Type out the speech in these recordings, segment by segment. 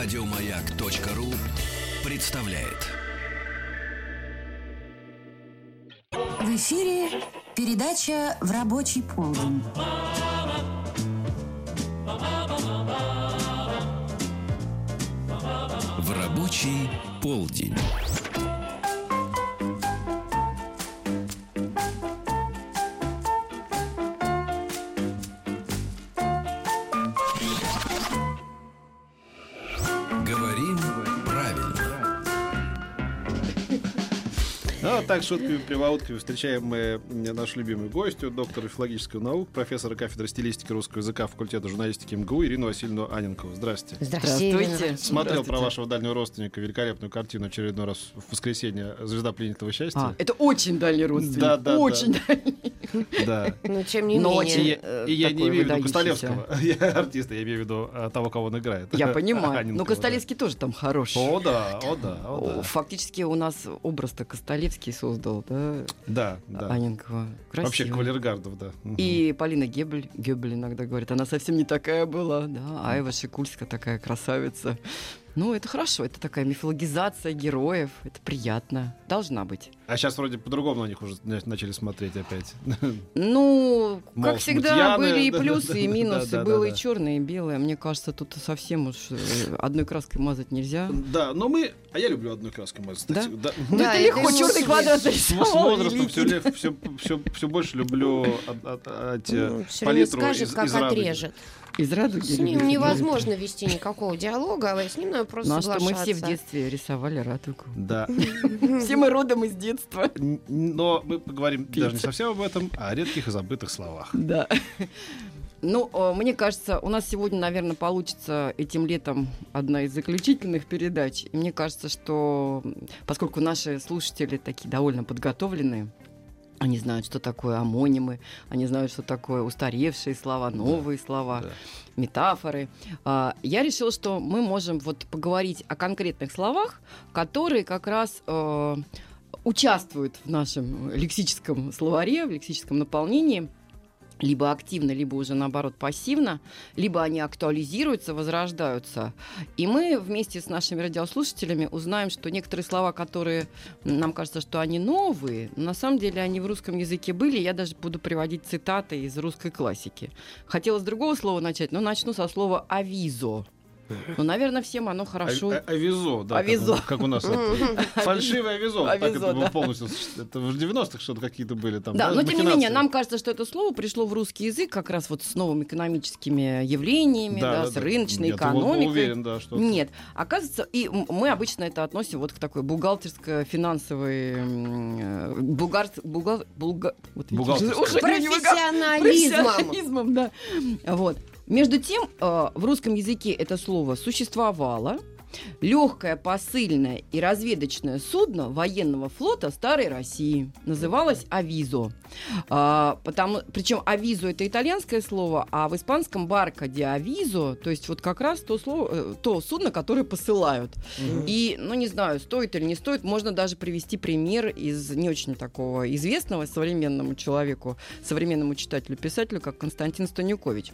Радиомаяк.ру представляет. В эфире передача «В рабочий полдень». В рабочий полдень. Так, шутками, приводками встречаем мы нашу любимую гостью, доктора филологических наук, профессора кафедры стилистики русского языка факультета журналистики МГУ Ирину Васильевну Аненкову. Здрасте. Здравствуйте. Смотрел про вашего дальнего родственника великолепную картину очередной раз в воскресенье «Звезда пленительного счастья». А, это очень дальний родственник. Да, да, очень да. дальний. Да. Но тем не Но И, менее. я- э, и я не имею в виду. Костолевского, я артиста, я имею в виду а, того, кого он играет. Я понимаю. Аненкова, Но да. Костолевский тоже там хорош. О, да, о, да, о, О, да. Фактически у нас образ-то Костолевский создал, да, Да, да. Аненкова. Вообще Красиво. кавалергардов, да. И Полина Гебель, Гебель иногда говорит, она совсем не такая была, да, Айва Шикульская такая красавица. Ну, это хорошо, это такая мифологизация героев, это приятно, должна быть. А сейчас вроде по-другому на них уже на- начали смотреть опять. Ну, Мол, как всегда, смутьяны, были и да, да, плюсы, да, и да, минусы. да, да, Было да. и черное, и белое. Мне кажется, тут совсем уж э, одной краской мазать нельзя. Да, но мы... А я люблю одной краской мазать, кстати. Да? Ну, Да, это легко, черный квадрат С, с нарисовал, возрастом все, великий. все, все, все больше люблю от- от- от, э, Ну, палитру скажет, из, как из отрежет. Из радуги. С ним невозможно вести никакого диалога, а с ним надо просто Ну, а что мы все в детстве рисовали радугу. Да. Все мы родом из детства. Но мы поговорим даже не совсем об этом, а о редких и забытых словах. Да. Ну, мне кажется, у нас сегодня, наверное, получится этим летом одна из заключительных передач. И мне кажется, что поскольку наши слушатели такие довольно подготовленные, они знают, что такое амонимы, они знают, что такое устаревшие слова, новые слова, да. метафоры. А, Я решила, что мы можем вот поговорить о конкретных словах, которые как раз э, участвуют в нашем лексическом словаре, в лексическом наполнении либо активно, либо уже наоборот пассивно, либо они актуализируются, возрождаются. И мы вместе с нашими радиослушателями узнаем, что некоторые слова, которые нам кажется, что они новые, но на самом деле они в русском языке были. Я даже буду приводить цитаты из русской классики. Хотела с другого слова начать, но начну со слова «авизо». Ну, наверное, всем оно хорошо. А- а- Авизо, да. как Авизо. у- Как у нас. Фальшивое авизо. Так это полностью. Это в 90-х что-то какие-то были там. Да, но тем не менее, нам кажется, что это слово пришло в русский язык как раз вот с новыми экономическими явлениями, да, с рыночной экономикой. уверен, да, что... Нет, оказывается, и мы обычно это относим вот к такой бухгалтерско-финансовой э, уже не выгад- Профессионализмом. профессионализмом, да. Вот. Между тем, э, в русском языке это слово существовало. Легкое посыльное и разведочное судно военного флота Старой России называлось «Авизо». А, потому, причем «Авизо» — это итальянское слово, а в испанском «барка де авизо», то есть вот как раз то, слово, э, то судно, которое посылают. И, ну, не знаю, стоит или не стоит, можно даже привести пример из не очень такого известного современному человеку, современному читателю-писателю, как Константин Станюкович.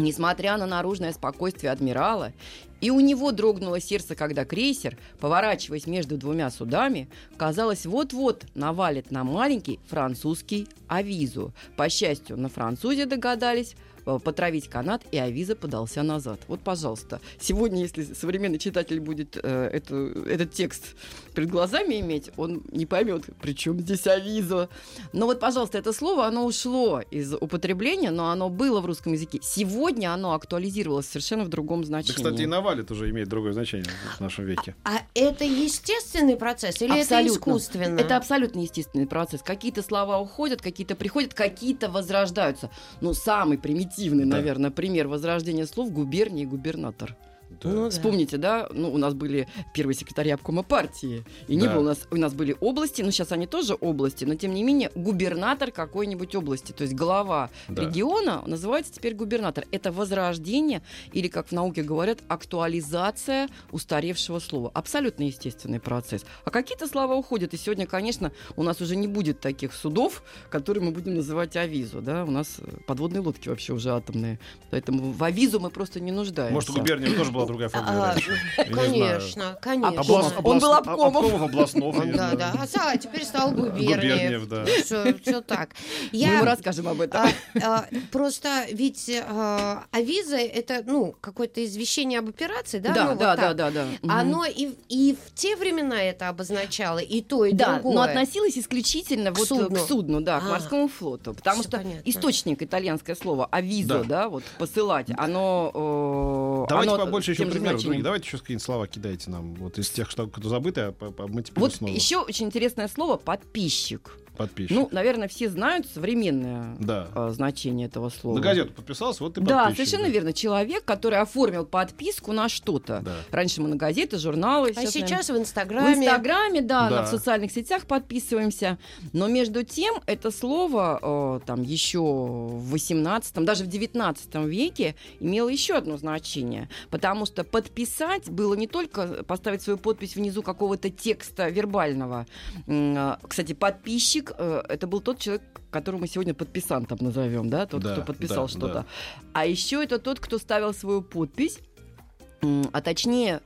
Несмотря на наружное спокойствие адмирала, и у него дрогнуло сердце, когда крейсер, поворачиваясь между двумя судами, казалось, вот-вот навалит на маленький французский авизу. По счастью, на французе догадались потравить канат, и авиза подался назад. Вот, пожалуйста, сегодня, если современный читатель будет э, эту- этот текст перед глазами иметь, он не поймет, при чем здесь авизо. Но вот, пожалуйста, это слово, оно ушло из употребления, но оно было в русском языке. Сегодня оно актуализировалось совершенно в другом Да, значении. кстати, и навалит уже имеет другое значение в нашем веке. А это естественный процесс или это Абсолютно. искусственно? Это абсолютно естественный процесс. Какие-то слова уходят, какие-то приходят, какие-то возрождаются. Ну, самый примитивный, Да. наверное, пример возрождения слов губерния и губернатор. Да. Ну. Вспомните, да, ну, у нас были первые секретари обкома партии, и не Да. было у нас, у нас были области, ну, сейчас они тоже области, но, тем не менее, губернатор какой-нибудь области, то есть глава Да. региона называется теперь губернатор. Это возрождение, или, как в науке говорят, актуализация устаревшего слова. Абсолютно естественный процесс. А какие-то слова уходят, и сегодня, конечно, у нас уже не будет таких судов, которые мы будем называть авизу, да, у нас подводные лодки вообще уже атомные, поэтому в авизу мы просто не нуждаемся. Может, у губернии тоже была другая фамилия А, знаю. Конечно, конечно. Облас- Он был обкомов не Да, да. А са- теперь стал Губерниев. Да. Все, так. Мы ему Я расскажем об этом. а, а, просто ведь а, авиза это ну какое-то извещение об операции, да? Да, ну, да, да, да. Оно и, и в те времена это обозначало, и то, и Да, другое. но относилось исключительно вот к судну, да, к А. морскому флоту. Потому что источник итальянское слово авизо, Да. вот посылать, оно... э, Давайте побольше еще примеров. других. Давайте еще какие-нибудь слова кидайте нам. Вот из тех, что кто забыто, а мы теперь Вот снова. еще очень интересное слово подписчик. Подписчик. Ну, наверное, все знают современное да. э, значение этого слова. На газету подписался, вот ты Да, подписчик. совершенно верно. Человек, который оформил подписку на что-то. Да. Раньше мы на газеты, журналы. А наверное, сейчас в В Инстаграме. Инстаграме, да, Да. на- в социальных сетях подписываемся. Но между тем, это слово э, там еще в 18 даже в 19 веке имело еще одно значение. Потому что подписать было не только поставить свою подпись внизу какого-то текста вербального. А, Кстати, подписчик э, это был тот человек, которого мы сегодня подписантом назовем, да, тот, Да, кто подписал да, что-то. да. А еще это тот, кто ставил свою подпись, а точнее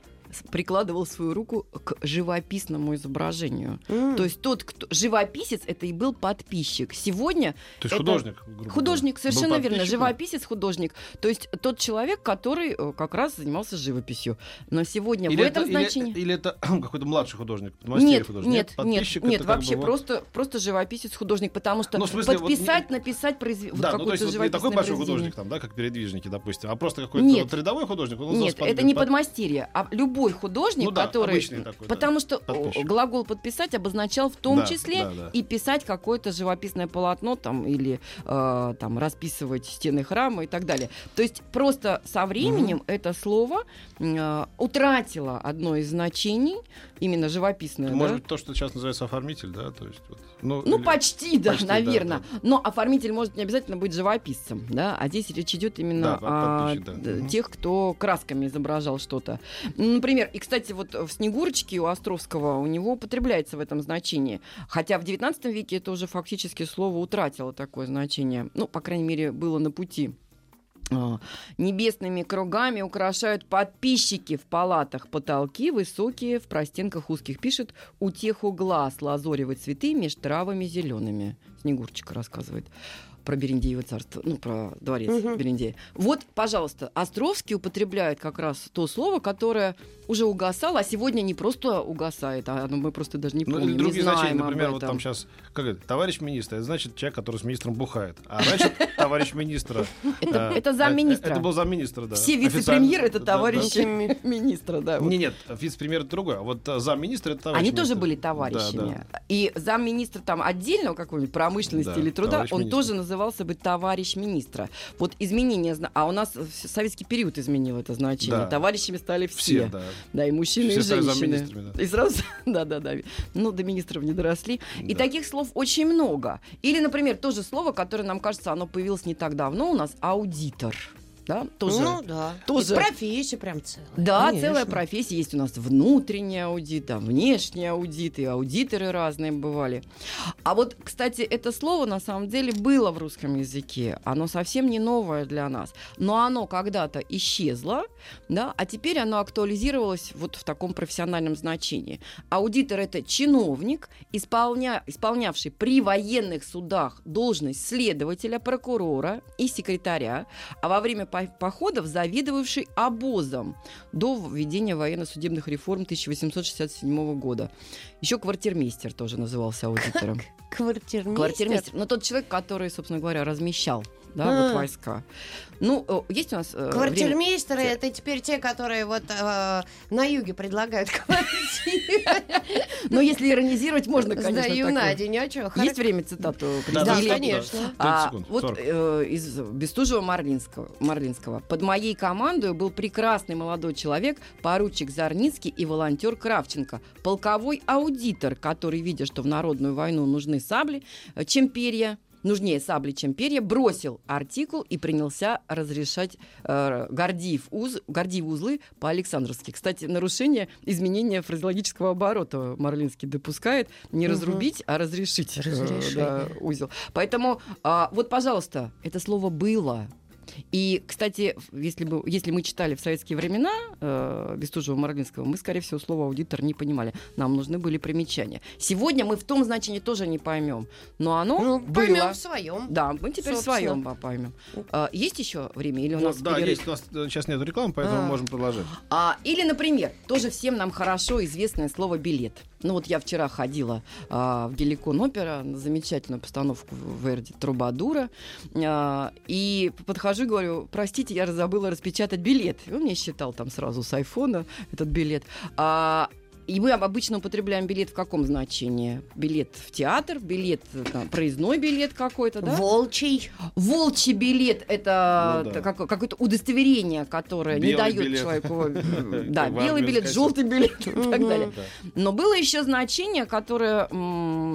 прикладывал свою руку к живописному изображению. М. То есть тот, кто живописец, это и был подписчик. Сегодня То есть это художник. грубо художник, говоря. совершенно верно, живописец, художник. То есть тот человек, который э, как раз занимался живописью. Но сегодня Или в этом это, или- значении... Или, это какой-то младший художник, подмастерье Нет, художник? нет, нет, подписчик нет, как вообще бы вот- просто, просто живописец, художник, потому что Ну, смысле, вот подписать, написать произве... вот Да, ну то есть вот не такой большой произведение. художник, там, да, как передвижники, допустим, а просто какой-то Нет. вот рядовой художник. он Нет, это не под- подмастерье, а любой художник, Ну да, который... такой, да, Потому что подписчик. глагол подписать обозначал в том Да, числе да, да. и писать какое-то живописное полотно там или э, там расписывать стены храма и так далее. То есть просто со временем это слово э, утратило одно из значений, именно живописное. да? Может быть, то, что сейчас называется оформитель, да, то есть вот. Ну, Ну, или- почти, да, почти, да, наверное. да. Но оформитель может не обязательно быть живописцем, да, а здесь речь идет именно Да, о да. тех, кто красками изображал что-то. Ну, Например, и, кстати, вот в «Снегурочке» у Островского у него употребляется в этом значении. Хотя в XIX веке это уже фактически слово утратило такое значение. Ну, по крайней мере, было на пути. А, Небесными кругами украшают подписчики в палатах потолки высокие, в простенках узких пишет «Утеху глаз лазоревы цветы меж травами зелеными». Снегурочка рассказывает про Берендеево царство, ну, про дворец Мгм. Берендея. Вот, пожалуйста, Островский употребляет как раз то слово, которое уже угасало, а сегодня не просто угасает, а оно мы просто даже не Ну, помним, или другие не знаем значения, об например, вот там сейчас, как это, товарищ министр, это значит человек, который с министром бухает. А раньше товарищ министра. Это- э, это замминистра. Это был замминистра, да. Все вице-премьеры это товарищи министра, да. вот. Не, нет, вице-премьер это другой, а вот э, замминистра это товарищ Они тоже были товарищами. И замминистра там отдельного какого-нибудь промышленности или труда, он тоже назывался бы товарищ министра. Вот изменение, а у нас в советский период изменил это значение. Да. Товарищами стали все. Все, да. Да, и мужчины, Все и женщины. да. И сразу, да-да-да. Ну, до министров не доросли. И Да. таких слов очень много. Или, например, то же слово, которое, нам кажется, оно появилось не так давно у нас, аудитор. Да, тоже. Ну да. тоже- И профессия прям целая. Да, Конечно. целая профессия. Есть у нас внутренний аудит, там, внешний аудит, и аудиторы разные бывали. А вот, кстати, это слово на самом деле было в русском языке. Оно совсем не новое для нас. Но оно когда-то исчезло, да, а теперь оно актуализировалось вот в таком профессиональном значении. Аудитор – это чиновник, исполня... исполнявший при военных судах должность следователя, прокурора и секретаря, а во время походов завидовавший обозом до введения военно-судебных реформ 1867 года. Еще квартирмейстер тоже назывался аудитором. Квартирмейстер. Квартирмейстер. Но тот человек, который, собственно говоря, размещал да, А. вот войска. Ну, э, есть у нас... э, время- Квартирмейстеры это теперь те, которые вот э, на юге предлагают квартиры. Но если иронизировать, можно, конечно, Сдаю на день, а что? Есть время цитату Да, конечно. 30 А, секунд, вот 40. э, из Бестужева Марлинского, Марлинского. Под моей командой был прекрасный молодой человек, поручик Зарницкий и волонтер Кравченко, полковой аудитор, который, видя, что в народную войну нужны сабли, э, чем перья, нужнее сабли, чем перья, бросил артикул и принялся разрешать э, Гордиев уз, Гордиев узлы по-александровски. Кстати, нарушение изменения фразеологического оборота Марлинский допускает не Мгм. разрубить, а разрешить э, да, узел. Поэтому а, вот, пожалуйста, это слово было. И, кстати, если, бы, если мы читали в советские времена э, Бестужева-Марганского, мы, скорее всего, слово аудитор не понимали. Нам нужны были примечания. Сегодня мы в том значении тоже не поймем. Но оно Ну, было. поймем в своем. Да, мы теперь в своем поймем. А, есть еще время или у Вот, нас да, перерыв? есть. У нас э, сейчас нет рекламы, поэтому А. можем продолжать. А, или, например, тоже всем нам хорошо известное слово билет. Ну вот я вчера ходила а, в Геликон опера на замечательную постановку Верди Трубадура. а, и подхожу и говорю, простите, я забыла распечатать билет. И он мне считал там сразу с айфона этот билет. А, и мы обычно употребляем билет в каком значении? Билет в театр, билет, э, там, проездной билет какой-то, да? Волчий. Волчий билет это Ну да. как- какое-то удостоверение, которое не Белый дает билет. человеку. Да, белый билет, желтый билет и так далее. Да. Но было еще значение, которое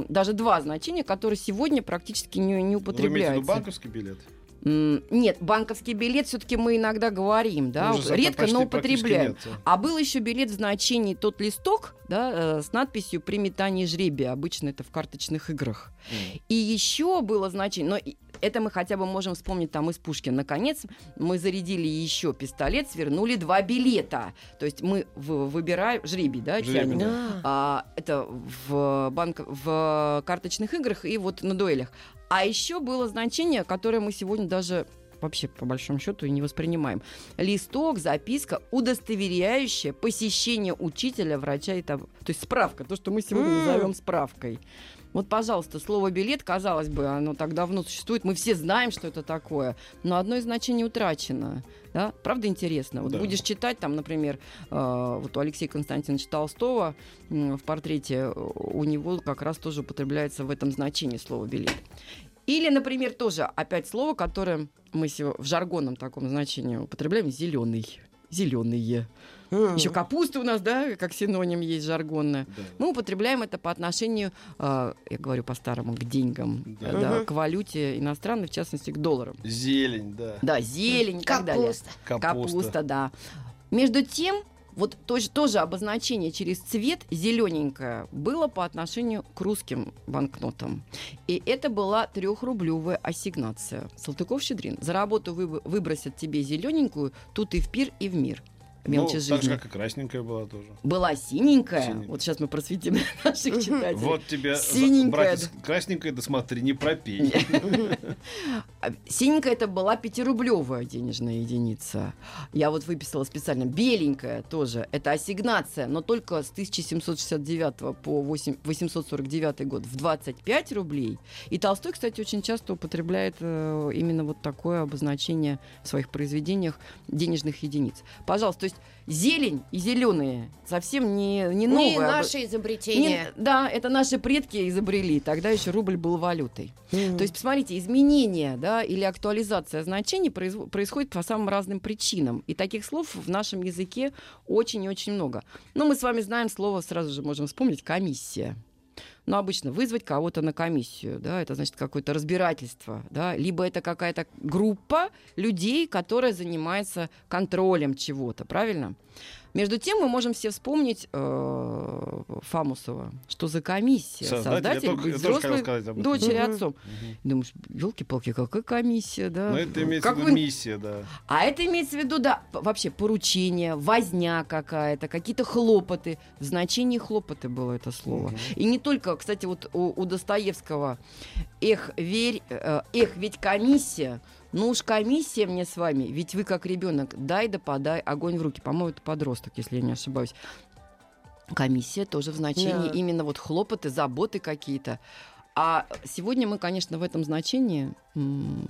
даже два значения, которые сегодня практически не, не Вы употребляются. банковский билет? Нет, банковский билет все-таки мы иногда говорим, да, уже редко, почти- но употребляем. нет, да. А был еще билет в значении тот листок, да, э, с надписью при метании жребия. Обычно это в карточных играх. М. И еще было значение, но это мы хотя бы можем вспомнить там из Пушкина. Наконец, мы зарядили еще пистолет, свернули два билета. То есть мы выбираем жребий, да, Жребий. Да. А, это в, банк, в карточных играх и вот на дуэлях. А еще было значение, которое мы сегодня даже вообще по большому счету и не воспринимаем. Листок, записка, удостоверяющая посещение учителя, врача и того. То есть справка, то, что мы сегодня М. назовем справкой. Вот, пожалуйста, слово билет, казалось бы, оно так давно существует, мы все знаем, что это такое, но одно из значений утрачено. Да? Правда интересно? Вот Да. будешь читать, там, например, э, вот у Алексея Константиновича Толстого м, в портрете э, у него как раз тоже употребляется в этом значении слово билет. Или, например, тоже опять слово, которое мы в жаргонном таком значении употребляем, зеленый. Зеленые. Еще капуста у нас, да, как синоним есть жаргонное. Да. Мы употребляем это по отношению, э, я говорю по-старому, к деньгам, Да. э, да, к валюте иностранной, в частности, к долларам. Зелень, да. Да, зелень и так далее. Капуста. Капуста. Капуста, да. Между тем, вот тоже, тоже обозначение через цвет зелененькое было по отношению к русским банкнотам. И это была трехрублевая ассигнация. Салтыков-Щедрин. За работу вы- выбросят тебе зелененькую, тут и в пир, и в мир. Мелочи ну, жизни. так же, как и красненькая была тоже. Была синенькая. Синенькая. Вот сейчас мы просветим наших читателей. Вот тебе, за- Синенькая, братец, красненькая, да смотри, не пропей. Синенькая это была пятирублевая денежная единица. Я вот выписала специально. Беленькая тоже. Это ассигнация, но только с 1769 по 8 849 год в 25 рублей. И Толстой, кстати, очень часто употребляет э, именно вот такое обозначение в своих произведениях денежных единиц. Пожалуйста, то есть зелень и зеленые совсем не, не новое. Не наше изобретение. Не- да, это наши предки изобрели. Тогда еще рубль был валютой. М. То есть, посмотрите, изменение да, или актуализация значений происходит по самым разным причинам. И таких слов в нашем языке очень и очень много. Но мы с вами знаем слово, сразу же можем вспомнить, комиссия. Но обычно вызвать кого-то на комиссию, да, это значит какое-то разбирательство, да, либо это какая-то группа людей, которая занимается контролем чего-то, правильно? Между тем мы можем все вспомнить э, Фамусова, что за комиссия, Создатель, я создатель, только- быть я тоже хотел взрослой сказать об этом. дочери отцом. Думаешь, елки-палки, какая комиссия, да? Но Ну, это имеется в виду миссия, да. А это имеется в виду, да, вообще поручение, возня какая-то, какие-то хлопоты. В значении хлопоты было это слово. И не только, кстати, вот у, у Достоевского «Эх, верь, э, эх, ведь комиссия, ну уж комиссия мне с вами, ведь вы как ребенок, дай да подай огонь в руки». По-моему, это подросток, если я не ошибаюсь. Комиссия тоже в значении Да. именно вот хлопоты, заботы какие-то. А сегодня мы, конечно, в этом значении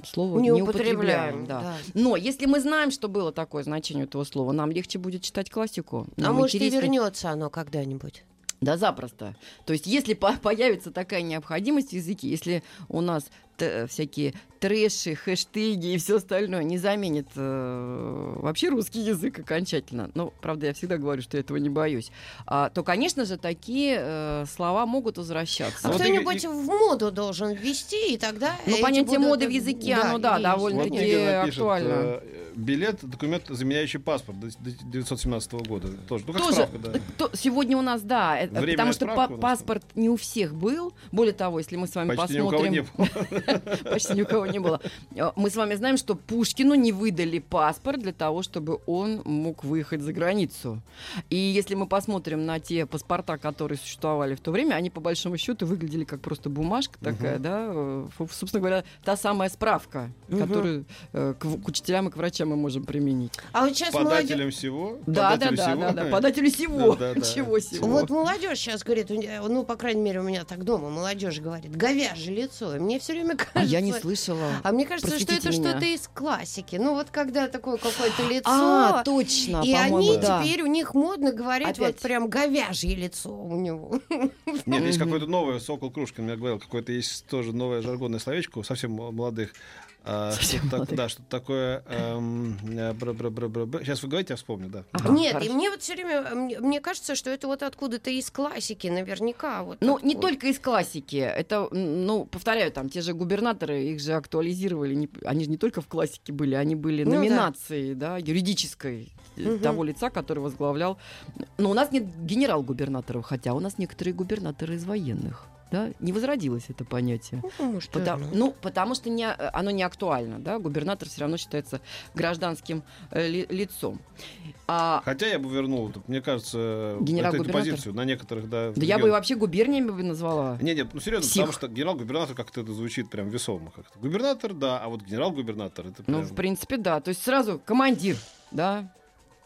слово не, не, употребляем. употребляем. да. да. Но если мы знаем, что было такое значение этого слова, нам легче будет читать классику. А может и вернется оно когда-нибудь. Да, запросто. То есть, если по- появится такая необходимость в языке, если у нас всякие трэши, хэштеги и все остальное не заменит э, вообще русский язык окончательно, ну, правда, я всегда говорю, что я этого не боюсь, а, то, конечно же, такие э, слова могут возвращаться. А Вот кто-нибудь и- в моду должен ввести, и тогда Ну, понятие будут- моды в языке, оно, да, есть. довольно Вот актуально. э, билет, документ, заменяющий паспорт до 1917 года. Тоже. Ну, как Тоже, справка, да. э, то- сегодня у нас, да, это- Временная потому что па- паспорт не у всех был. Более того, если мы с вами Почти ни у кого посмотрим... не было. Почти ни у кого не было. Э, Мы с вами знаем, что Пушкину не выдали паспорт для того, чтобы он мог выехать за границу. И если мы посмотрим на те паспорта, которые существовали в то время, они по большому счету выглядели как просто бумажка такая, да, э, собственно говоря, та самая справка, Мгм. которую э, к, к учителям и к врачам мы можем применить. А вот сейчас молодежь... Подателем всего. Да, да, подателю да, всего. да, да, подателю всего, чего всего. Вот молодежь сейчас говорит, ну, по крайней мере, у меня так дома молодежь говорит, говяжье лицо. И мне все время кажется... А я не слышала. А мне кажется, что это меня. что-то из классики. Ну, вот когда такое какое-то лицо... А, точно, и они да. теперь, у них модно говорить Опять. вот прям говяжье лицо у него. Нет, есть какое-то новое, Сокол Крушкин мне говорил, какое-то есть тоже новое жаргонное словечко совсем молодых. А, Совсем что-то так- да, что-то такое. эм, э, бра-бра-бра-бра-бра. Сейчас вы говорите, я вспомню, да. Ага, Нет, хорошо. и мне вот все время, мне, мне кажется, что это вот откуда-то из классики, наверняка. Вот Ну, не только из классики. Это, ну, повторяю, там те же губернаторы, их же актуализировали. не- они же не только в классике были, они были Ну да. номинацией, да, юридической э, Мгм. того лица, который возглавлял. Но у нас нет генерал-губернаторов, хотя у нас некоторые губернаторы из военных. Да, не возродилось это понятие. Ну, может, Потому, верно. ну, потому что не, оно не актуально, да, губернатор все равно считается гражданским э, ли- лицом. А, Хотя я бы вернул, мне кажется, вот эту Генерал-губернатор? позицию на некоторых, да. да я бы вообще губерниями бы назвала. Не, не, ну серьезно, Псих. потому что генерал-губернатор как-то это звучит прям весомо как-то. Губернатор, да, а вот генерал-губернатор это Ну, прям... в принципе, да. То есть сразу командир, да.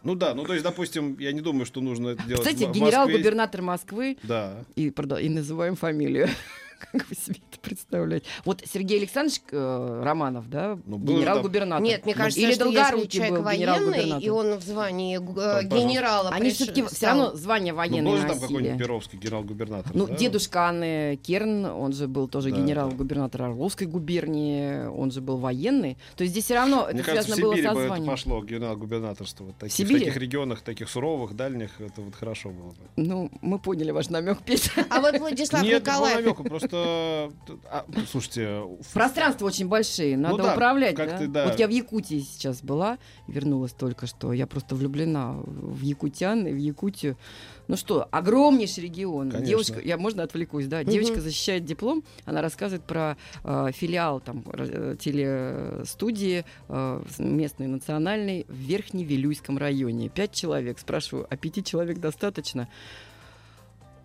Ну да, ну то есть, допустим, я не думаю, что нужно это делать Кстати, генерал-губернатор Москвы Да. и, и называем фамилию. Как вы себе это представляете? Вот Сергей Александрович э, Романов, да, Ну, был генерал-губернатор. Нет, мне кажется, Или что если человек был военный, и он в звании э, генерала Они приш- все-таки все равно звание Ну, военное был же там носили. какой-нибудь Перовский генерал-губернатор. Ну, да? дедушка Анны Керн, он же был тоже Да, генерал-губернатор Орловской губернии, он же был военный. То есть здесь все равно Мне это кажется, в связано было со бы это званием. пошло, генерал-губернаторство. Вот таких, в Сибири? таких регионах, таких суровых, дальних, это вот хорошо было бы. Ну, мы поняли ваш намек, Петя. А вот Владислав Нет, Николаев... намека, просто... а, слушайте, Пространства очень большие, надо Ну да, управлять. как да? ты, да. Вот я в Якутии сейчас была, вернулась только что. Я просто влюблена в якутян и в Якутию. Ну что, огромнейший регион. Конечно. Девушка, я можно отвлекусь, да? Мгм. Девочка защищает диплом, она рассказывает про э, филиал там э, телестудии э, местной национальной в Верхневилюйском районе. Пять человек. Спрашиваю, а пяти человек достаточно?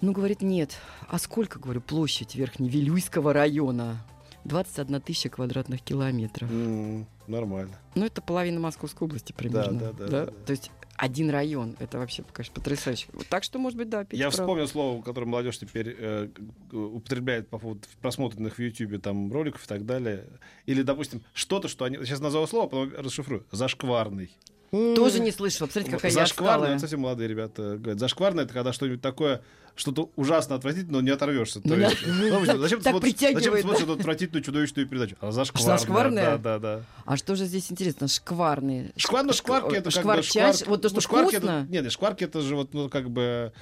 Ну, говорит, нет. А сколько, говорю, площадь Верхневилюйского района? 21 тысяча квадратных километров. м, нормально. Ну, это половина Московской области примерно. да, да, да, да. То есть один район. Это вообще, конечно, потрясающе. Вот Так что, может быть, да, Петя Я прав. вспомнил слово, которое молодежь теперь э, употребляет по поводу просмотренных в Ютьюбе там роликов и так далее. Или, допустим, что-то, что они... Сейчас назову слово, потом расшифрую. Зашкварный. Тоже не слышала. Посмотрите, какая я Зашкварный, отсталая. совсем молодые ребята говорят. Зашкварный это когда что-нибудь такое, что-то ужасно отвратительное, но не оторвешься. Ну То да. есть, ну, зачем ты смотришь, зачем ты смотришь эту отвратительную чудовищную передачу? А зашкварная. Зашкварная? Да, да, да. А что же здесь интересно? Шкварные. Шквар, ну, Шк- шкварки это как бы шкварчащ, шквар- Вот то, что шкварки вкусно. Это, нет, шкварки это же вот, ну, как бы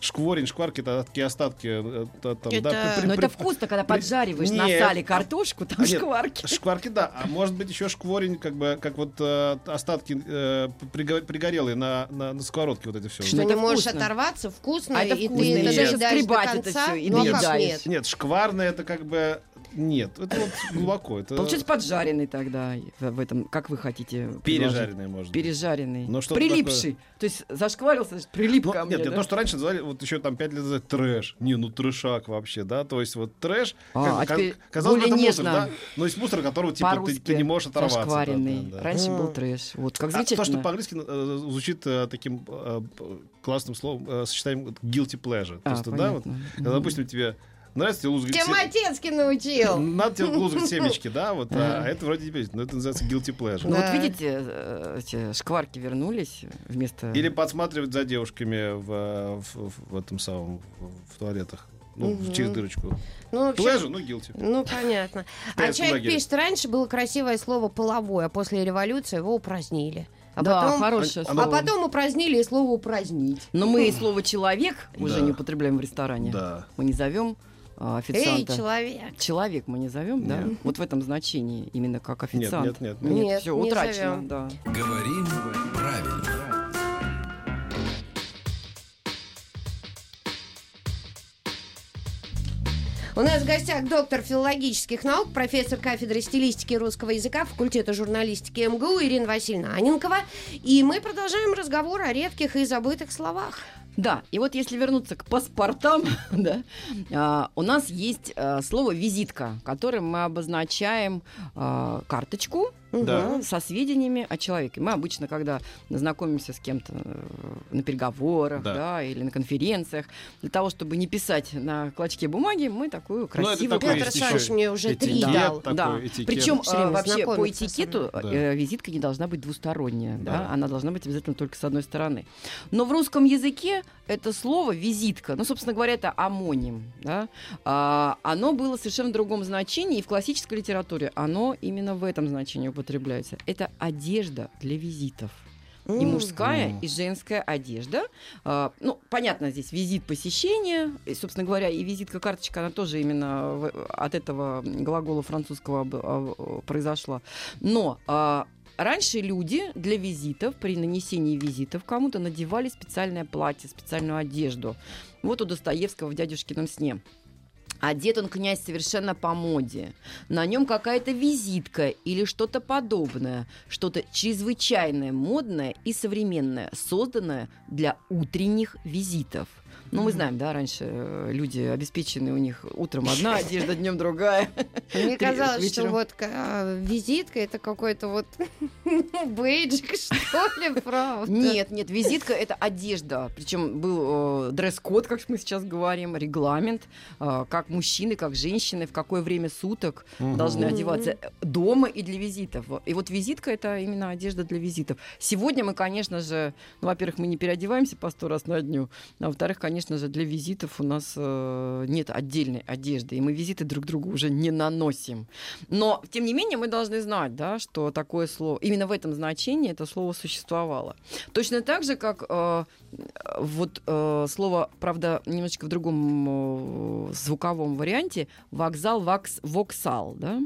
шкворень, шкварки это такие остатки. э, та- там, да, Это- при- при- Но это при- вкусно, когда при- поджариваешь на сале картошку, там А, нет, шкварки. Шкварки, да. А может быть еще шкворень, как бы, как вот э, остатки э, приго- пригорелые на, на, на сковородке вот эти все. Что не это можешь оторваться, вкусно, А это и вкусно. И это до скребать это конца. всё, и ну, а? Нет, шкварное это как бы нет. Это вот глубоко. Это Получается поджаренный тогда в этом, как вы хотите. пережаренное может быть. Пережаренный. Но что-то Прилипший. То есть зашкварился, значит, прилип Ну, ко мне. нет, нет, да? то, что раньше называли, вот еще там пять лет назад, трэш. Не, ну трэшак вообще, да, то есть вот трэш, А, как- а казалось бы, это мусор, да, но есть мусор, которого типа ты, ты не можешь оторваться. да, Зашкваренный. да, да. Раньше был М. трэш. Вот, как А то, что замечательно. по-английски э, звучит э, таким э, классным словом, э, сочетанием вот guilty pleasure. А, да, вот, понятно. когда, Мгм. допустим, тебе нравится тебе лузгать Тебя се- Матецкий научил. Надо тебе лузгать семечки, да, вот, а, а это вроде не песня, но это называется guilty pleasure. Ну вот видите, э, эти шкварки вернулись вместо... Или подсматривать за девушками в, в, в этом самом, в, туалетах. Ну, Мгм. через дырочку. Ну, вообще, Pleasure, ну, guilty. Ну, понятно. А человек лагерь. пишет, раньше было красивое слово «половой», а после революции его упразднили. А да, потом... хорошее А слово. потом упразднили и слово «упразднить». Но мы и слово «человек» уже Да. не употребляем в ресторане. Да. Мы не зовем а, Эй, официанта. человек. Человек мы не зовем, да? Вот в этом значении, именно как официант. нет, нет. Нет, Нет, все не утрачено, зовем. да. Говорим правильно. У нас в гостях доктор филологических наук, профессор кафедры стилистики русского языка факультета журналистики МГУ Ирина Васильевна Анинкова. И мы продолжаем разговор о редких и забытых словах. Да, и вот если вернуться к паспортам, да, а, у нас есть а, слово визитка, которым мы обозначаем а, карточку Да. да, со сведениями о человеке. Мы обычно, когда знакомимся с кем-то э, на переговорах, Да. да. или на конференциях, для того, чтобы не писать на клочке бумаги, мы такую Ну, это красивую такой Петр Александрович мне уже три дал. да. Причем время вообще по этикету э, визитка не должна быть двусторонняя, да. Да. она должна быть обязательно только с одной стороны. Но в русском языке это слово визитка, ну, собственно говоря, это амоним, да, а, оно было совершенно в другом значении, и в классической литературе оно именно в этом значении употребляется. Это одежда для визитов. И мужская, и женская одежда. А, ну, понятно, здесь визит посещения. И, собственно говоря, и визитка карточка, она тоже именно от этого глагола французского произошла. Но а, раньше люди для визитов, при нанесении визитов кому-то надевали специальное платье, специальную одежду. Вот у Достоевского в «Дядюшкином сне». Одет он князь совершенно по моде. На нем какая-то визитка или что-то подобное, что-то чрезвычайное, модное и современное, созданное для утренних визитов. Ну, мы знаем, да, раньше э, люди обеспеченные, у них утром одна одежда, днем другая. Мне казалось, что вот а, визитка это какой-то вот ну, бейджик, что ли, правда? Нет, нет, визитка это одежда. Причем был э, дресс-код, как мы сейчас говорим, регламент, э, как мужчины, как женщины, в какое время суток должны одеваться э, дома и для визитов. И вот визитка это именно одежда для визитов. Сегодня мы, конечно же, ну, во-первых, мы не переодеваемся по сто раз на дню, а во-вторых, конечно же, для визитов у нас э, нет отдельной одежды, и мы визиты друг другу уже не наносим. Но, тем не менее, мы должны знать, да, что такое слово, именно в этом значении это слово существовало. Точно так же, как э, вот э, слово, правда, немножечко в другом э, звуковом варианте, вокзал, вакс, воксал, да?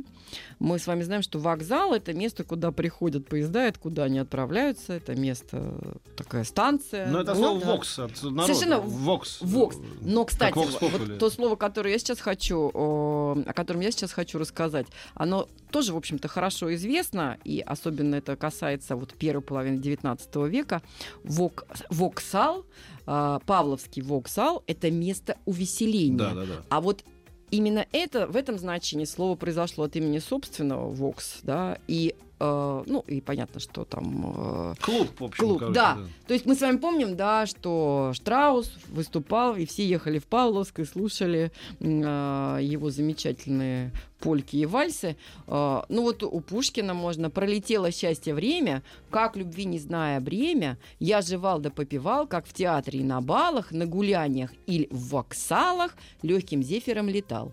Мы с вами знаем, что вокзал это место, куда приходят поезда, это куда они отправляются, это место э, такая станция. Но это Ну, слово да. «вокс» от народа. Совершенно «Вокс». Вокс. Но, кстати, Vox вот то слово, которое я сейчас хочу, о, о котором я сейчас хочу рассказать, оно тоже, в общем-то, хорошо известно, и особенно это касается вот первой половины XIX века. Вок, воксал, а, Павловский воксал, это место увеселения. Да, да, да. А вот именно это, в этом значении слово произошло от имени собственного вокс, да, и э, ну, и понятно, что там э, Клуб, в общем, Клуб, короче, да. То есть мы с вами помним, да, что Штраус выступал, и все ехали в Павловск и слушали а, его замечательные польки и вальсы. А, ну вот у Пушкина можно «Пролетело счастье время, как любви не зная бремя, я жевал да попивал, как в театре и на балах, на гуляниях или в воксалах легким зефиром летал».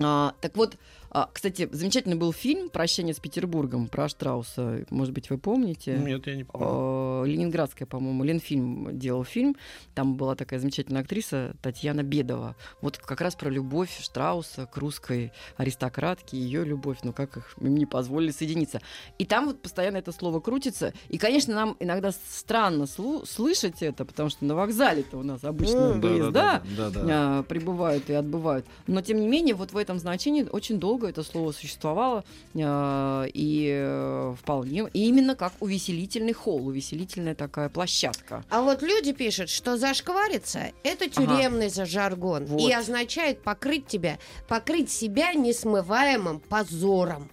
А, так вот, а, кстати, замечательный был фильм «Прощание с Петербургом» про Штрауса. Может быть, вы помните? Нет, я не помню. Э, Ленинградская, по-моему, Ленфильм делал фильм. Там была такая замечательная актриса Татьяна Бедова. Вот как раз про любовь Штрауса к русской аристократке, ее любовь, ну как их им не позволили соединиться. И там вот постоянно это слово крутится. И, конечно, нам иногда странно слу- слышать это, потому что на вокзале-то у нас обычно поезда Да, да, да. а, прибывают и отбывают. Но тем не менее, вот в этом значении очень долго это слово существовало а, и э, вполне и именно как увеселительный холл, увеселительная такая площадка. А вот люди пишут, что зашквариться – это тюремный за жаргон Вот. и означает покрыть тебя, покрыть себя несмываемым позором.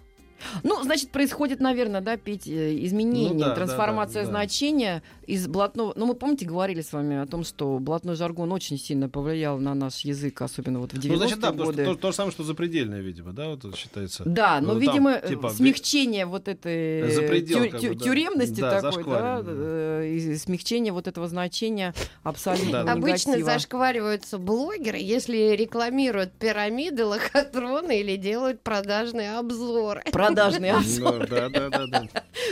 Ну, значит, происходит, наверное, да, Петь, э, изменение, Ну да, да, трансформация да, да. значения из блатного... Ну, мы, помните, говорили с вами о том, что блатной жаргон очень сильно повлиял на наш язык, особенно вот в 90-е Ну, значит, да, годы. что то, то же самое, что запредельное, видимо, да, вот это считается. Да, но, Ну, там, видимо, э, типа, смягчение вот этой Запредел, тю- тю- да. тюремности Да, такой, да, э, и смягчение вот этого значения абсолютно Да. Обычно зашквариваются блогеры, если рекламируют пирамиды, лохотроны или делают продажные обзоры. Продажный обзор. Ну, Да, да, да, да.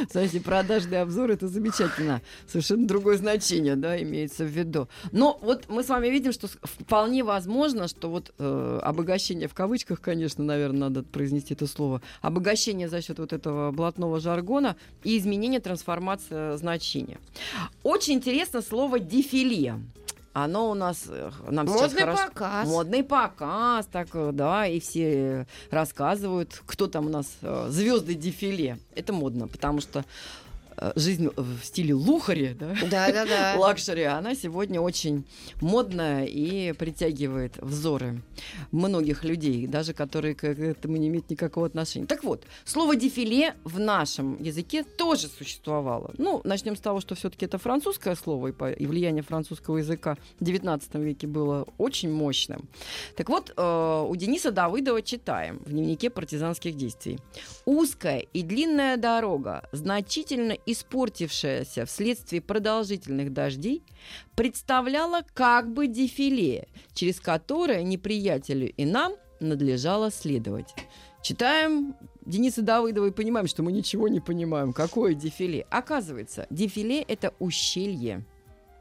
Кстати, продажный обзор это замечательно. Совершенно другое значение, да, имеется в виду. Но вот мы с вами видим, что вполне возможно, что вот э, обогащение в кавычках, конечно, наверное, надо произнести это слово, обогащение за счет вот этого блатного жаргона и изменение, трансформация значения. Очень интересно слово дефиле. Оно у нас э, нам сейчас Модный хорошо... показ. Модный показ, так, э, да, и все рассказывают, кто там у нас звезды дефиле. Это модно, потому что э, жизнь в стиле luxury, да, Да-да-да. luxury, она сегодня очень модная и притягивает взоры многих людей, даже которые к этому не имеют никакого отношения. Так вот, слово дефиле в нашем языке тоже существовало. Ну, начнем с того, что все-таки это французское слово, и, влияние французского языка в XIX веке было очень мощным. Так вот, э, у Дениса Давыдова читаем в дневнике партизанских действий. Узкая и длинная дорога, значительно испортившаяся вследствие продолжительных дождей, представляла как бы дефиле, через которое неприятелю и нам надлежало следовать. Читаем Дениса Давыдова и понимаем, что мы ничего не понимаем. Какое дефиле? Оказывается, дефиле – это ущелье.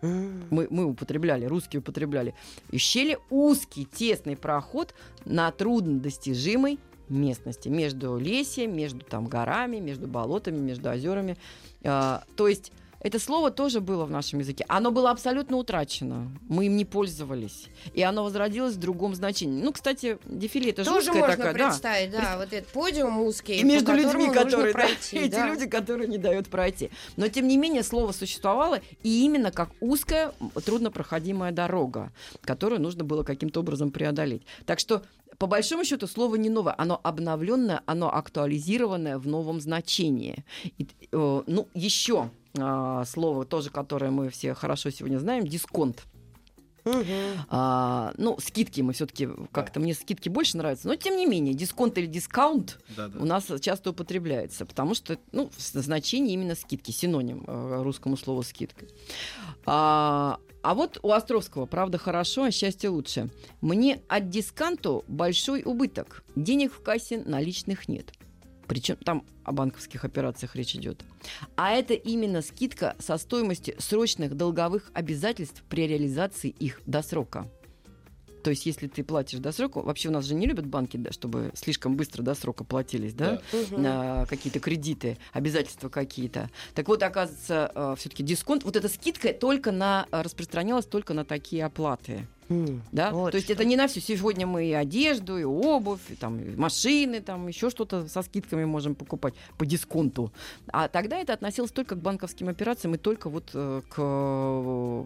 Мы, мы употребляли, русские употребляли. Ущелье – узкий, тесный проход на труднодостижимой местности. Между лесем, между там горами, между болотами, между озерами. А, то есть это слово тоже было в нашем языке. Оно было абсолютно утрачено. Мы им не пользовались. И оно возродилось в другом значении. Ну, кстати, дефиле это Тоже жуткая можно такая, да. представить, да, вот этот подиум узкий, И между людьми, которые, да, пройти, эти да. люди, которые не дают пройти. Но тем не менее слово существовало и именно как узкая, труднопроходимая дорога, которую нужно было каким-то образом преодолеть. Так что по большому счету слово не новое, оно обновленное, оно актуализированное в новом значении. И, э, ну, еще а, слово тоже, которое мы все хорошо сегодня знаем, дисконт. Мгм. А, ну, скидки мы все-таки как-то мне скидки больше нравятся, но тем не менее дисконт или дискаунт Да, да. у нас часто употребляется, потому что, ну, в значении именно скидки, синоним э, русскому слову скидка. А, а вот у Островского, правда, хорошо, а счастье лучше. Мне от дисканту большой убыток. Денег в кассе наличных нет. Причем там о банковских операциях речь идет. А это именно скидка со стоимостью срочных долговых обязательств при реализации их до срока. То есть, если ты платишь до срока, вообще у нас же не любят банки, да, чтобы слишком быстро до срока платились, да, Мгм. на какие-то кредиты, обязательства какие-то. Так вот, оказывается, все-таки дисконт, вот эта скидка только на э, распространялась только на такие оплаты. Да? вот То есть что. это не на все. Сегодня мы и одежду, и обувь, и, там, и машины, там еще что-то со скидками можем покупать по дисконту. А тогда это относилось только к банковским операциям и только вот э, к э,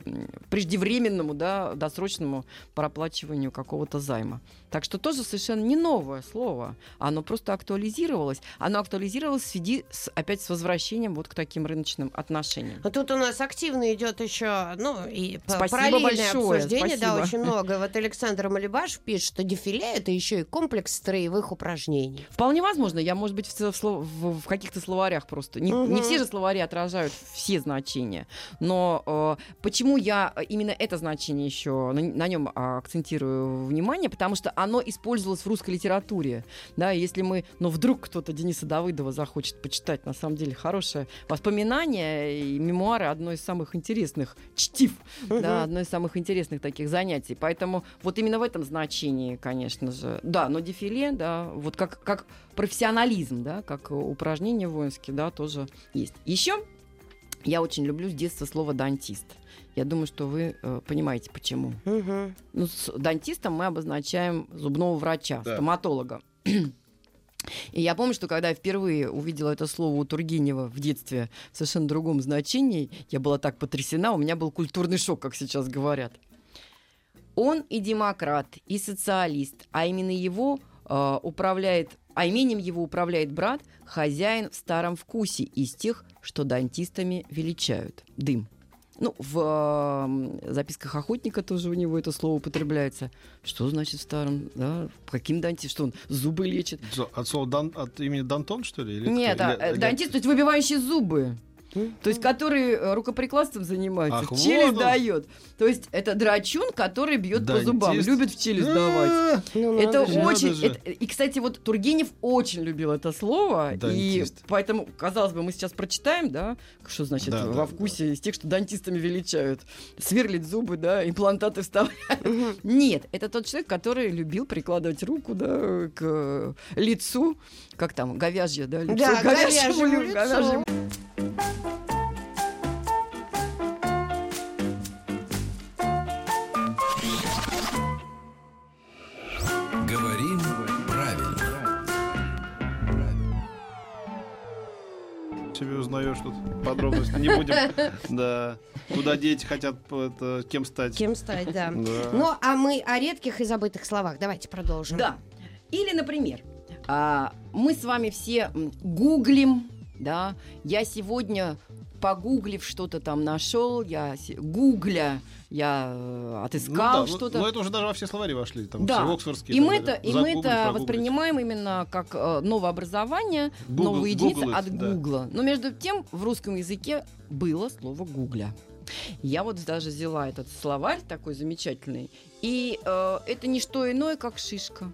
преждевременному, да, досрочному проплачиванию какого-то займа. Так что тоже совершенно не новое слово. Оно просто актуализировалось. Оно актуализировалось в связи с, опять с возвращением вот к таким рыночным отношениям. А тут у нас активно идет еще, ну, и Спасибо параллельное большое, обсуждение, да, спасибо. Очень много. Вот Александр Малибаш пишет, что дефиле это еще и комплекс строевых упражнений. Вполне возможно. Я, может быть, в, в в- каких-то словарях просто. Не, Мгм. не все же словари отражают все значения. Но э, почему я именно это значение еще на, на нем а, акцентирую внимание? Потому что оно использовалось в русской литературе. Да, если мы, ну, вдруг кто-то Дениса Давыдова захочет почитать, на самом деле, хорошее воспоминание и мемуары одно из самых интересных чтив, да, одно из самых интересных таких занятий. Поэтому вот именно в этом значении, конечно же, да, но дефиле, да, вот как, как профессионализм, да, как упражнение воинские, да, тоже есть. Еще я очень люблю с детства слово дантист. Я думаю, что вы э, понимаете, почему. Мгм. Ну, с дантистом мы обозначаем зубного врача, Да. стоматолога. И я помню, что когда я впервые увидела это слово у Тургенева в детстве в совершенно другом значении, я была так потрясена, у меня был культурный шок, как сейчас говорят. Он и демократ, и социалист, а именно его э, управляет, а именем его управляет брат, хозяин в старом вкусе из тех, что дантистами величают. Дым. Ну, в э, записках охотника тоже у него это слово употребляется. Что значит в старом, да? Каким дантист? Что он зубы лечит? От слова Дан- от имени Дантон, что ли? Или Нет, кто? а, Или- э, или- дантист, то есть выбивающий зубы. То есть, который э, рукоприкладством занимается, Ах, в челюсть вот дает. То есть, это драчун, который бьет по зубам, любит в челюсть давать. А, Ну, Это очень... Же. это- и, кстати, вот Тургенев очень любил это слово. И Дантист. поэтому, казалось бы, мы сейчас прочитаем, да, что значит Да, во да, вкусе из тех, что дантистами величают. Сверлить зубы, да, имплантаты вставляют. Нет, это тот человек, который любил прикладывать руку, да, к лицу. Как там, говяжье, да, лицо. Да, говяжьему лю- лицу. говяжьему Себе узнаешь тут подробности. Не будем. Да. Куда дети хотят это, кем стать. Кем стать, да. Да. Ну, а мы о редких и забытых словах. Давайте продолжим. Да. Или, например, а, мы с вами все гуглим, да. Я сегодня погуглив что-то там нашел, я гугля, я э, Ну отыскал да, ну- что-то. Ну, это уже даже во все словари вошли. Там Да. все оксфордские. И мы это, и мы это воспринимаем именно как э, новое образование, Google- новую единицу Google от да. Гугла. Но между тем в русском языке было слово Гугля. Я вот даже взяла этот словарь такой замечательный, и э, это не что иное, как шишка.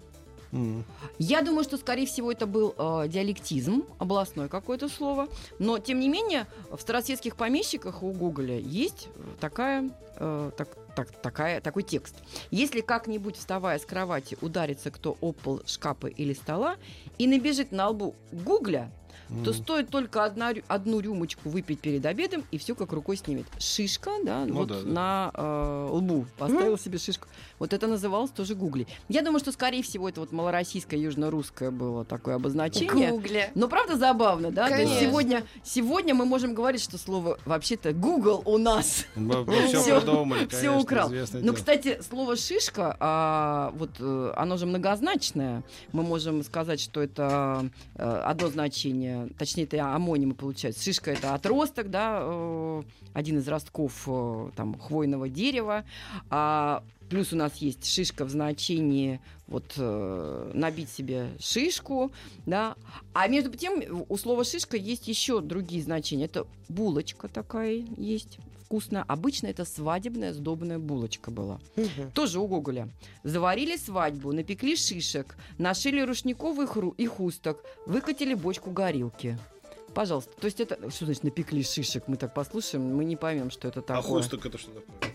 Я думаю, что, скорее всего, это был э, диалектизм, областное какое-то слово. Но, тем не менее, в старосветских помещиках у Гоголя есть такая, э, так, так- такая, такой текст. Если как-нибудь, вставая с кровати, ударится кто об пол шкафа или стола и набежит на лбу Гугля, то М. стоит только одна, одну рюмочку выпить перед обедом, и все как рукой снимет. Шишка, да, Ну вот да, да. на э, лбу поставил себе шишку. Вот это называлось тоже гугли. Я думаю, что, скорее всего, это вот малороссийское, южно-русское было такое обозначение. Гугля. Но правда забавно, да? То есть Конечно. сегодня, сегодня мы можем говорить, что слово вообще-то Google у нас. Мы все Всё- придумали, всё конечно, украл. Ну, дело. кстати, слово шишка, а, вот э, оно же многозначное. Мы можем сказать, что это э, одно значение, точнее, это амонимы получается. Шишка это отросток, да, э, один из ростков там хвойного дерева. А плюс у нас есть шишка в значении вот э, набить себе шишку, да. А между тем у слова шишка есть еще другие значения. Это булочка такая есть вкусная. Обычно это свадебная сдобная булочка была. Мгм. Тоже у Гоголя. Заварили свадьбу, напекли шишек, нашили рушников и, хру- и хусток, выкатили бочку горилки. Пожалуйста. То есть это... Что значит напекли шишек? Мы так послушаем, мы не поймем, что это такое. А хусток это что такое?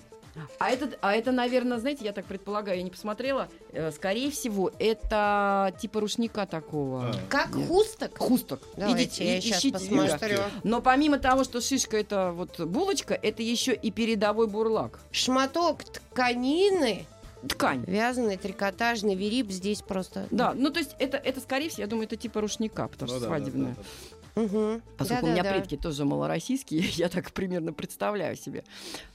А это, а это, наверное, знаете, я так предполагаю, я не посмотрела. э, скорее всего, это типа рушника такого. А. Как Нет. хусток? Хусток. Давайте Идите, я и- сейчас ищите, посмотрю. Но помимо того, что шишка это вот булочка, это еще и передовой бурлак. Шматок тканины, Ткань. вязаный, трикотажный, верип здесь просто. Да, ну то есть это, это скорее всего, я думаю, это типа рушника, потому Ну что да, да, свадебная. да, да. Мгм. Поскольку у меня Да-да-да. предки тоже малороссийские, я так примерно представляю себе.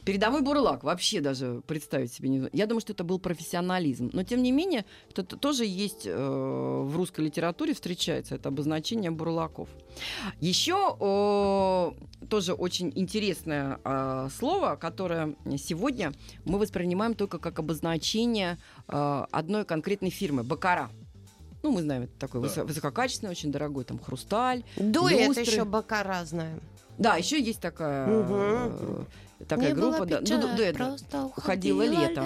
Передовой бурлак вообще даже представить себе не... Я думаю, что это был профессионализм. Но, тем не менее, это тоже есть э, в русской литературе, встречается это обозначение бурлаков. Еще э, тоже очень интересное э, слово, которое сегодня мы воспринимаем только как обозначение э, одной конкретной фирмы – Бакара. Ну, мы знаем, это такой Да. высо- высококачественный, очень дорогой там хрусталь, Дуэт люстры. еще бакара знаем. да, еще есть такая, э, такая Не группа. было да. Ну, дуэт, да. просто уходило лето.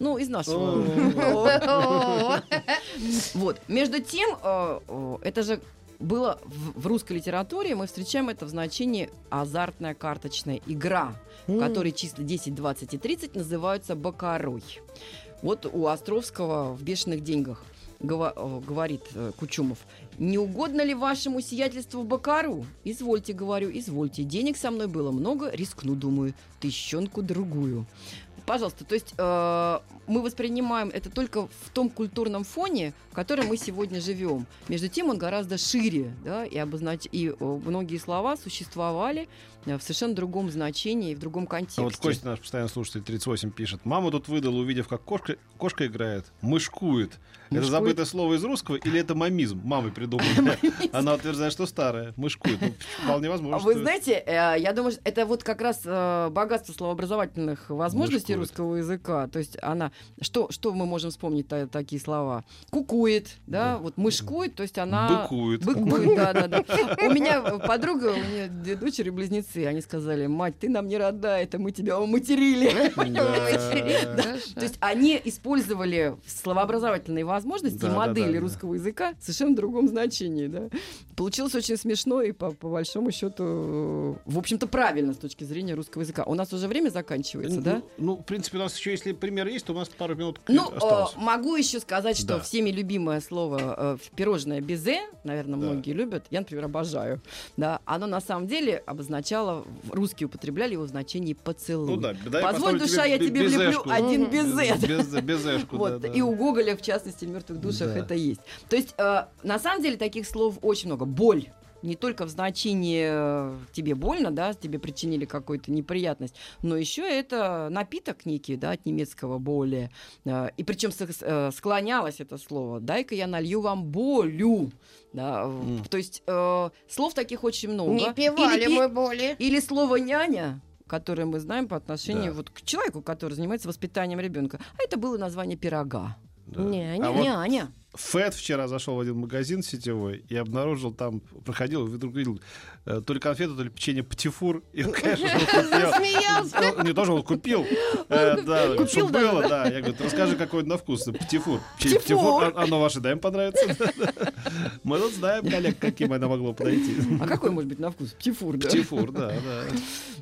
Ну, из нашего. Вот. Между тем, э, это же было в в русской литературе, мы встречаем это в значении азартная карточная игра, в которой числа 10, 20 и 30 называются бакарой. Вот у Островского в «Бешеных деньгах» говорит э, Кучумов, «Не угодно ли вашему сиятельству бакару?» «Извольте, — говорю, — извольте. Денег со мной было много, рискну, думаю, тыщенку другую». Пожалуйста, то есть э, мы воспринимаем это только в том культурном фоне, в котором мы сегодня живем. Между тем он гораздо шире, да, и, обознач... и э, многие слова существовали в совершенно другом значении и в другом контексте. А вот Костя, наш постоянный слушатель, 38, пишет. Мама тут выдала, увидев, как кошка, кошка играет. Мышкует. Это Мышкует? забытое слово из русского или это мамизм? Мамой придумали. Она утверждает, что старое. Мышкует. Ну, вполне возможно. Вы знаете, э, я думаю, это вот как раз э, богатство словообразовательных возможностей русского языка. То есть она... Что, мы можем вспомнить та- такие слова? Кукует, да? Вот мышкует, то есть она... Быкует. Быкует, да, да, да. У меня подруга, у меня две дочери близнецы, они сказали, мать, ты нам не родная, это мы тебя уматерили. То есть они использовали словообразовательные возможности и модели русского языка в совершенно другом значении. Получилось очень смешно и по, большому счету, в общем-то, правильно с точки зрения русского языка. У нас уже время заканчивается, да? Ну, ну, в принципе, у нас еще, если пример есть, то у нас пару минут Ну, э, могу еще сказать, что всеми любимое слово э, пирожное безе, наверное, многие любят. Я, например, обожаю. Да, оно на самом деле обозначало, в- русские употребляли его в значении поцелуй. Ну да, Позволь, душа, я бе- тебе влеплю один безе. Без, безешку, Вот, да, да. и у Гоголя, в частности, в мертвых душах Да. это есть. То есть, э, на самом деле, таких слов очень много. Боль. Не только в значении э, тебе больно, да, тебе причинили какую-то неприятность, но еще это напиток некий, да, от немецкого боли. Э, и причем склонялось это слово. Дай-ка я налью вам болю. Да, М. То есть э, слов таких очень много. Не пивали Или мы боли. или слово няня, которое мы знаем по отношению Да. вот к человеку, который занимается воспитанием ребенка. А это было название пирога. Да. Няня. А вот Няня. Фэт вчера зашел в один магазин сетевой и обнаружил там, проходил, вдруг видел э, то ли конфету, то ли печенье птифур. И он, конечно, купил. Не тоже он купил. Э, Да, даже, было, да. Я говорю, «Ты расскажи, какой на вкус. Птифур. птифур. А- Оно ваше, да, им понравится? Мы тут знаем, коллег, каким оно могло подойти. А какой может быть на вкус? Птифур, да? Птифур, да, да.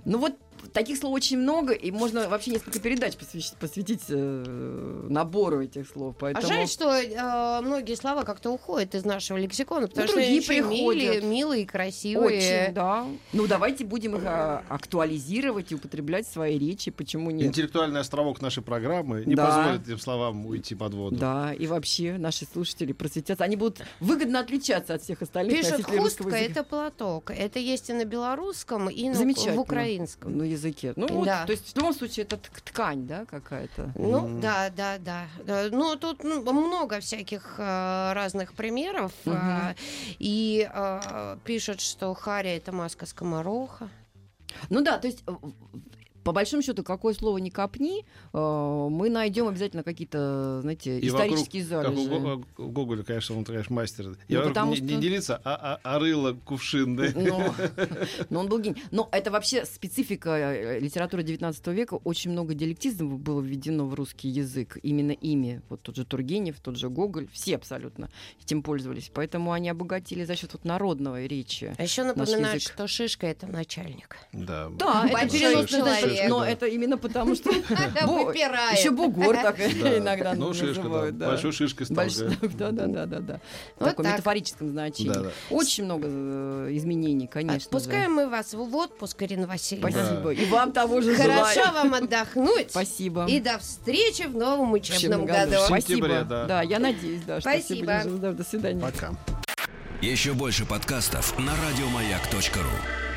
Ну вот таких слов очень много, и можно вообще несколько передач посвящ- посвятить э, набору этих слов. А Поэтому... жаль, что э, многие слова как-то уходят из нашего лексикона, потому что другие они приходят. милые, милые, красивые. Очень, да. Ну, давайте будем их а, актуализировать и употреблять в своей речи. Почему нет? Интеллектуальный островок нашей программы не Да. позволит этим словам уйти под воду. Да, и вообще наши слушатели просветятся. Они будут выгодно отличаться от всех остальных Пишут, русского хустка это платок. Это есть и на белорусском, и на, в украинском. На языке. Ну, вот, Да. то есть в любом случае это тк- ткань, да, какая-то. Ну, Мгм. да, да, да. Да, Ну, тут ну, много всяких э, разных примеров. Мгм. э, и э, пишут, что Харя это маска скомороха. Ну да, то есть э, по большому счету, какое слово не копни, э, мы найдем обязательно какие-то, знаете, И исторические вокруг, как у залежи. Го- у Гоголя, конечно, он, конечно, мастер. Я Ну, потому не, не что- делиться, а, а, а рыло кувшинное. Но, но он был гений. Но это вообще специфика э, литературы 19 века. Очень много диалектизмов было введено в русский язык именно ими. Вот тот же Тургенев, тот же Гоголь, все абсолютно этим пользовались. Поэтому они обогатили за счет вот народной речи. А еще напоминают, что шишка это начальник. Да. Да, это переносный значит, но это именно потому, что еще бугор так Да. иногда Ну, шишка, называют. да. Большой шишкой стал. Да. Да, да, да, да. В таком так. метафорическом значении. Очень много э, изменений, конечно. Отпускаем мы вас в отпуск, Ирина Васильевна. Спасибо. И вам того же Хорошо желаю. вам отдохнуть. Спасибо. И до встречи в новом учебном году. Спасибо. да. я надеюсь, да, Спасибо. До свидания. Пока. Еще больше подкастов на радиомаяк.ру.